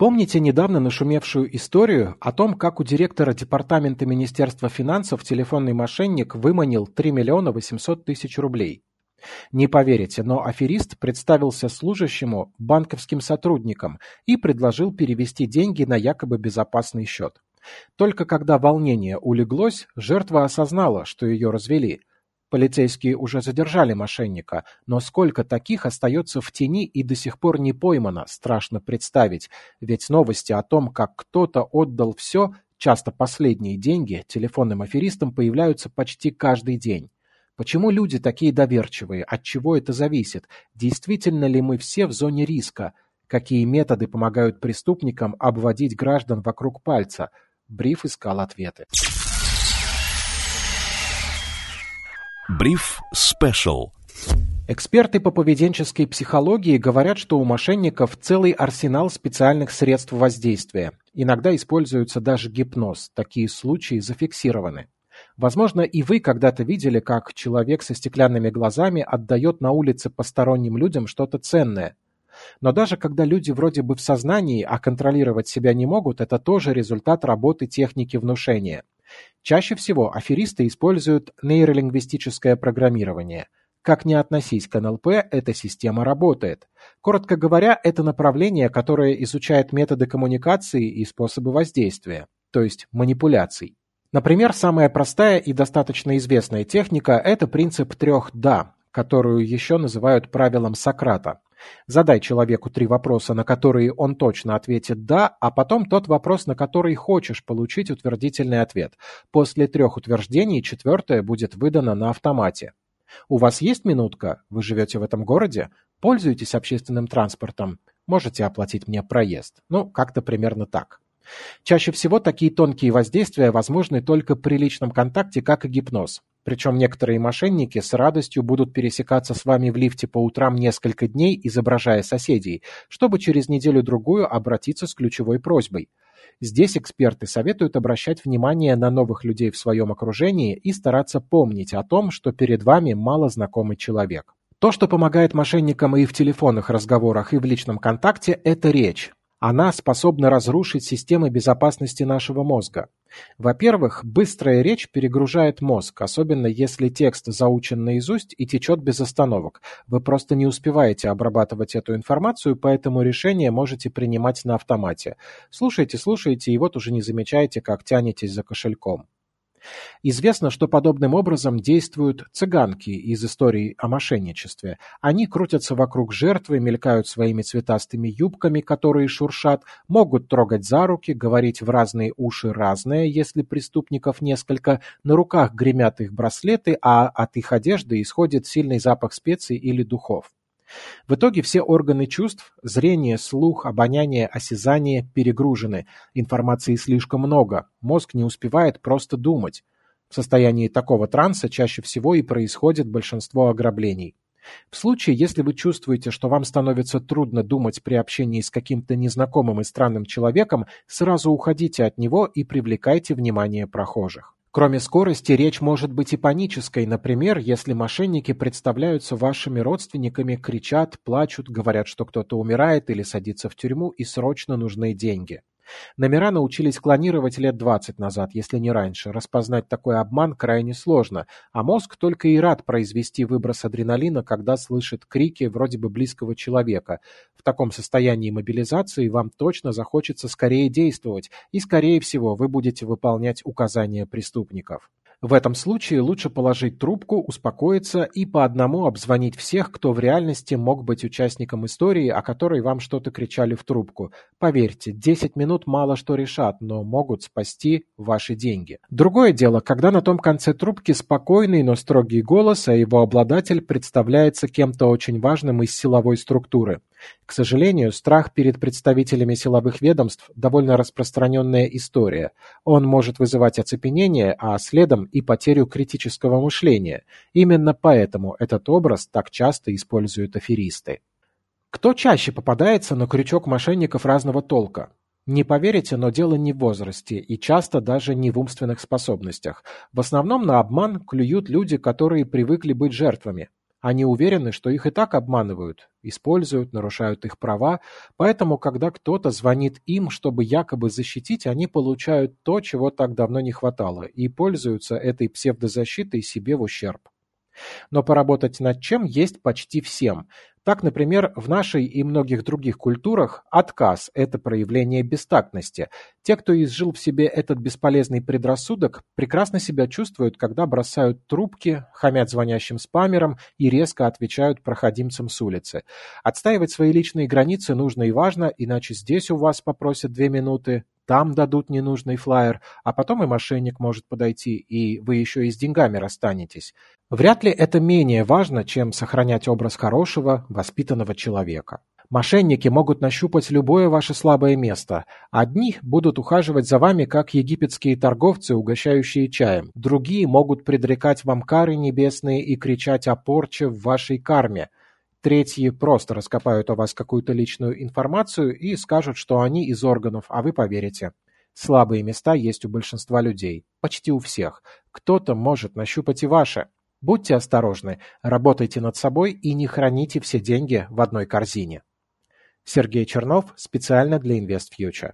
Помните недавно нашумевшую историю о том, как у директора Департамента Министерства финансов телефонный мошенник выманил 3 миллиона 800 тысяч рублей? Не поверите, но аферист представился служащему банковским сотрудником и предложил перевести деньги на якобы безопасный счет. Только когда волнение улеглось, жертва осознала, что ее развели. Полицейские уже задержали мошенника, но сколько таких остается в тени и до сих пор не поймано, страшно представить, ведь новости о том, как кто-то отдал все, часто последние деньги, телефонным аферистам появляются почти каждый день. Почему люди такие доверчивые? От чего это зависит? Действительно ли мы все в зоне риска? Какие методы помогают преступникам обводить граждан вокруг пальца? Бриф искал ответы. Бриф Спешл. Эксперты по поведенческой психологии говорят, что у мошенников целый арсенал специальных средств воздействия. Иногда используется даже гипноз. Такие случаи зафиксированы. Возможно, и вы когда-то видели, как человек со стеклянными глазами отдает на улице посторонним людям что-то ценное. Но даже когда люди вроде бы в сознании, а контролировать себя не могут, это тоже результат работы техники внушения. Чаще всего аферисты используют нейролингвистическое программирование. Как ни относись к НЛП, эта система работает. Коротко говоря, это направление, которое изучает методы коммуникации и способы воздействия, то есть манипуляций. Например, самая простая и достаточно известная техника – это принцип трех «да», которую еще называют правилом Сократа. Задай человеку три вопроса, на которые он точно ответит «да», а потом тот вопрос, на который хочешь получить утвердительный ответ. После трех утверждений четвертое будет выдано на автомате. У вас есть минутка? Вы живете в этом городе? Пользуетесь общественным транспортом? Можете оплатить мне проезд? Ну, как-то примерно так. Чаще всего такие тонкие воздействия возможны только при личном контакте, как и гипноз. Причем некоторые мошенники с радостью будут пересекаться с вами в лифте по утрам несколько дней, изображая соседей, чтобы через неделю-другую обратиться с ключевой просьбой. Здесь эксперты советуют обращать внимание на новых людей в своем окружении и стараться помнить о том, что перед вами малознакомый человек. То, что помогает мошенникам и в телефонных разговорах, и в личном контакте, это речь. Она способна разрушить системы безопасности нашего мозга. Во-первых, быстрая речь перегружает мозг, особенно если текст заучен наизусть и течет без остановок. Вы просто не успеваете обрабатывать эту информацию, поэтому решение можете принимать на автомате. Слушайте, слушайте, и вот уже не замечаете, как тянетесь за кошельком. Известно, что подобным образом действуют цыганки из истории о мошенничестве. Они крутятся вокруг жертвы, мелькают своими цветастыми юбками, которые шуршат, могут трогать за руки, говорить в разные уши разное, если преступников несколько, на руках гремят их браслеты, а от их одежды исходит сильный запах специй или духов. В итоге все органы чувств – зрение, слух, обоняние, осязание – перегружены. Информации слишком много, мозг не успевает просто думать. В состоянии такого транса чаще всего и происходит большинство ограблений. В случае, если вы чувствуете, что вам становится трудно думать при общении с каким-то незнакомым и странным человеком, сразу уходите от него и привлекайте внимание прохожих. Кроме скорости, речь может быть и панической, например, если мошенники представляются вашими родственниками, кричат, плачут, говорят, что кто-то умирает или садится в тюрьму и срочно нужны деньги. Номера научились клонировать лет 20 назад, если не раньше. Распознать такой обман крайне сложно, а мозг только и рад произвести выброс адреналина, когда слышит крики вроде бы близкого человека. В таком состоянии мобилизации вам точно захочется скорее действовать, и, скорее всего, вы будете выполнять указания преступников. В этом случае лучше положить трубку, успокоиться и по одному обзвонить всех, кто в реальности мог быть участником истории, о которой вам что-то кричали в трубку. Поверьте, 10 минут мало что решат, но могут спасти ваши деньги. Другое дело, когда на том конце трубки спокойный, но строгий голос, а его обладатель представляется кем-то очень важным из силовой структуры. К сожалению, страх перед представителями силовых ведомств – довольно распространенная история. Он может вызывать оцепенение, а следом и потерю критического мышления. Именно поэтому этот образ так часто используют аферисты. Кто чаще попадается на крючок мошенников разного толка? Не поверите, но дело не в возрасте и часто даже не в умственных способностях. В основном на обман клюют люди, которые привыкли быть жертвами. Они уверены, что их и так обманывают, используют, нарушают их права, поэтому, когда кто-то звонит им, чтобы якобы защитить, они получают то, чего так давно не хватало, и пользуются этой псевдозащитой себе в ущерб. Но поработать над чем есть почти всем. Так, например, в нашей и многих других культурах отказ – это проявление бестактности. Те, кто изжил в себе этот бесполезный предрассудок, прекрасно себя чувствуют, когда бросают трубки, хамят звонящим спамерам и резко отвечают проходимцам с улицы. Отстаивать свои личные границы нужно и важно, иначе здесь у вас попросят две минуты, там дадут ненужный флаер, а потом и мошенник может подойти, и вы еще и с деньгами расстанетесь. Вряд ли это менее важно, чем сохранять образ хорошего, воспитанного человека. Мошенники могут нащупать любое ваше слабое место. Одни будут ухаживать за вами, как египетские торговцы, угощающие чаем. Другие могут предрекать вам кары небесные и кричать о порче в вашей карме. Третьи просто раскопают о вас какую-то личную информацию и скажут, что они из органов, а вы поверите. Слабые места есть у большинства людей. Почти у всех. Кто-то может нащупать и ваши. Будьте осторожны, работайте над собой и не храните все деньги в одной корзине. Сергей Чернов специально для InvestFuture.